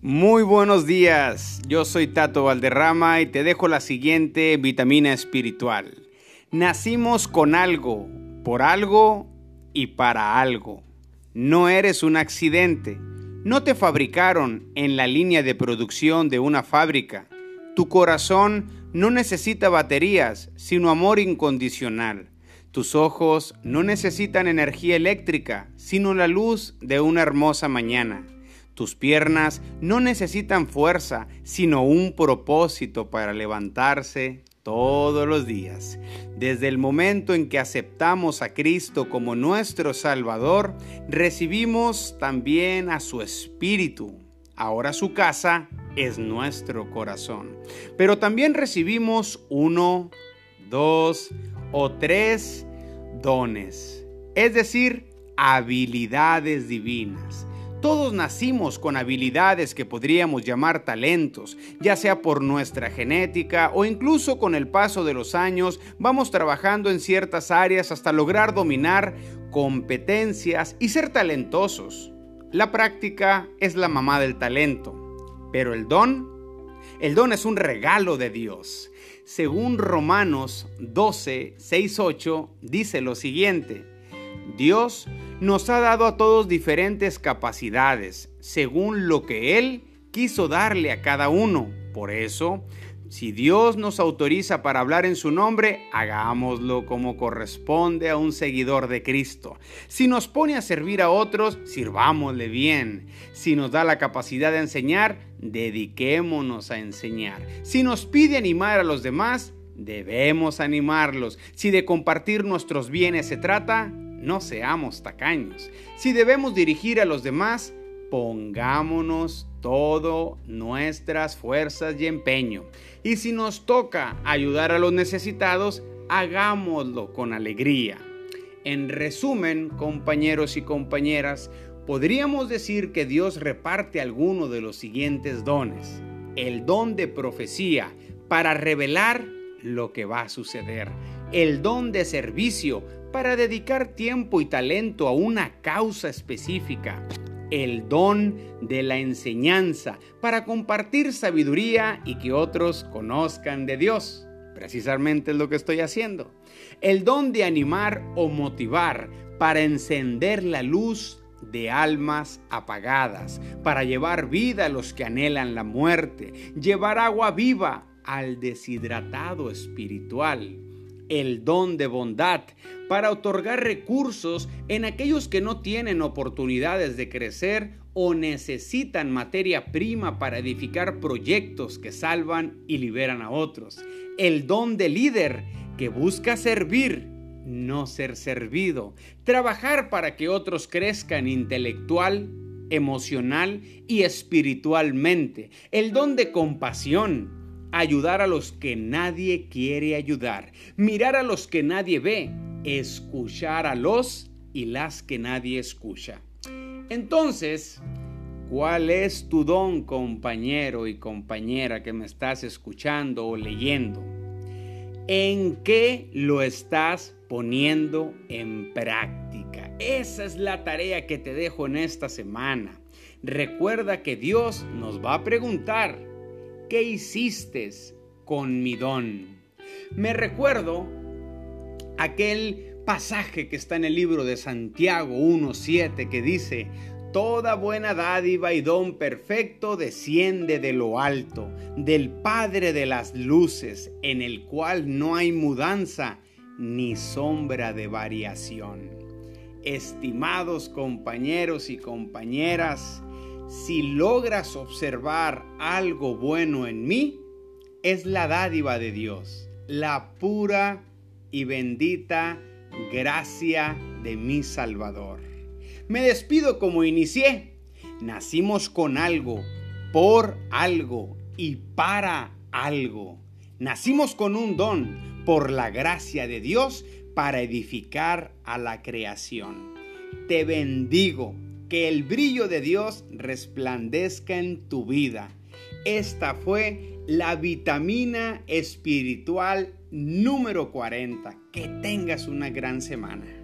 Muy buenos días, yo soy Tato Valderrama y te dejo la siguiente vitamina espiritual. Nacimos con algo, por algo y para algo. No eres un accidente, no te fabricaron en la línea de producción de una fábrica. Tu corazón no necesita baterías, sino amor incondicional. Tus ojos no necesitan energía eléctrica, sino la luz de una hermosa mañana. Tus piernas no necesitan fuerza, sino un propósito para levantarse todos los días. Desde el momento en que aceptamos a Cristo como nuestro Salvador, recibimos también a su Espíritu. Ahora su casa es nuestro corazón. Pero también recibimos uno, dos o tres dones, es decir, habilidades divinas. Todos nacimos con habilidades que podríamos llamar talentos, ya sea por nuestra genética o incluso con el paso de los años vamos trabajando en ciertas áreas hasta lograr dominar competencias y ser talentosos. La práctica es la mamá del talento, pero el don, el don es un regalo de Dios. Según Romanos 12, 6, 8, dice lo siguiente, Dios nos ha dado a todos diferentes capacidades, según lo que Él quiso darle a cada uno. Por eso, si Dios nos autoriza para hablar en su nombre, hagámoslo como corresponde a un seguidor de Cristo. Si nos pone a servir a otros, sirvámosle bien. Si nos da la capacidad de enseñar, dediquémonos a enseñar. Si nos pide animar a los demás, debemos animarlos. Si de compartir nuestros bienes se trata, no seamos tacaños. Si debemos dirigir a los demás, pongámonos todo nuestras fuerzas y empeño. Y si nos toca ayudar a los necesitados, hagámoslo con alegría. En resumen, compañeros y compañeras, podríamos decir que Dios reparte alguno de los siguientes dones. El don de profecía para revelar lo que va a suceder. El don de servicio para dedicar tiempo y talento a una causa específica. El don de la enseñanza para compartir sabiduría y que otros conozcan de Dios. Precisamente es lo que estoy haciendo. El don de animar o motivar para encender la luz de almas apagadas, para llevar vida a los que anhelan la muerte, llevar agua viva al deshidratado espiritual el don de bondad para otorgar recursos en aquellos que no tienen oportunidades de crecer o necesitan materia prima para edificar proyectos que salvan y liberan a otros. El don de líder que busca servir, no ser servido. Trabajar para que otros crezcan intelectual, emocional y espiritualmente. El don de compasión ayudar a los que nadie quiere ayudar, mirar a los que nadie ve, escuchar a los y las que nadie escucha. Entonces, ¿cuál es tu don, compañero y compañera que me estás escuchando o leyendo? ¿En qué lo estás poniendo en práctica? Esa es la tarea que te dejo en esta semana. Recuerda que Dios nos va a preguntar ¿qué hiciste con mi don? Me recuerdo aquel pasaje que está en el libro de Santiago 1.7 que dice, Toda buena dádiva y don perfecto desciende de lo alto, del Padre de las Luces, en el cual no hay mudanza ni sombra de variación. Estimados compañeros y compañeras, si logras observar algo bueno en mí, es la dádiva de Dios, la pura y bendita gracia de mi Salvador. Me despido como inicié. Nacimos con algo, por algo y para algo. Nacimos con un don, por la gracia de Dios, para edificar a la creación. Te bendigo que el brillo de Dios resplandezca en tu vida. Esta fue la vitamina espiritual número 40. Que tengas una gran semana.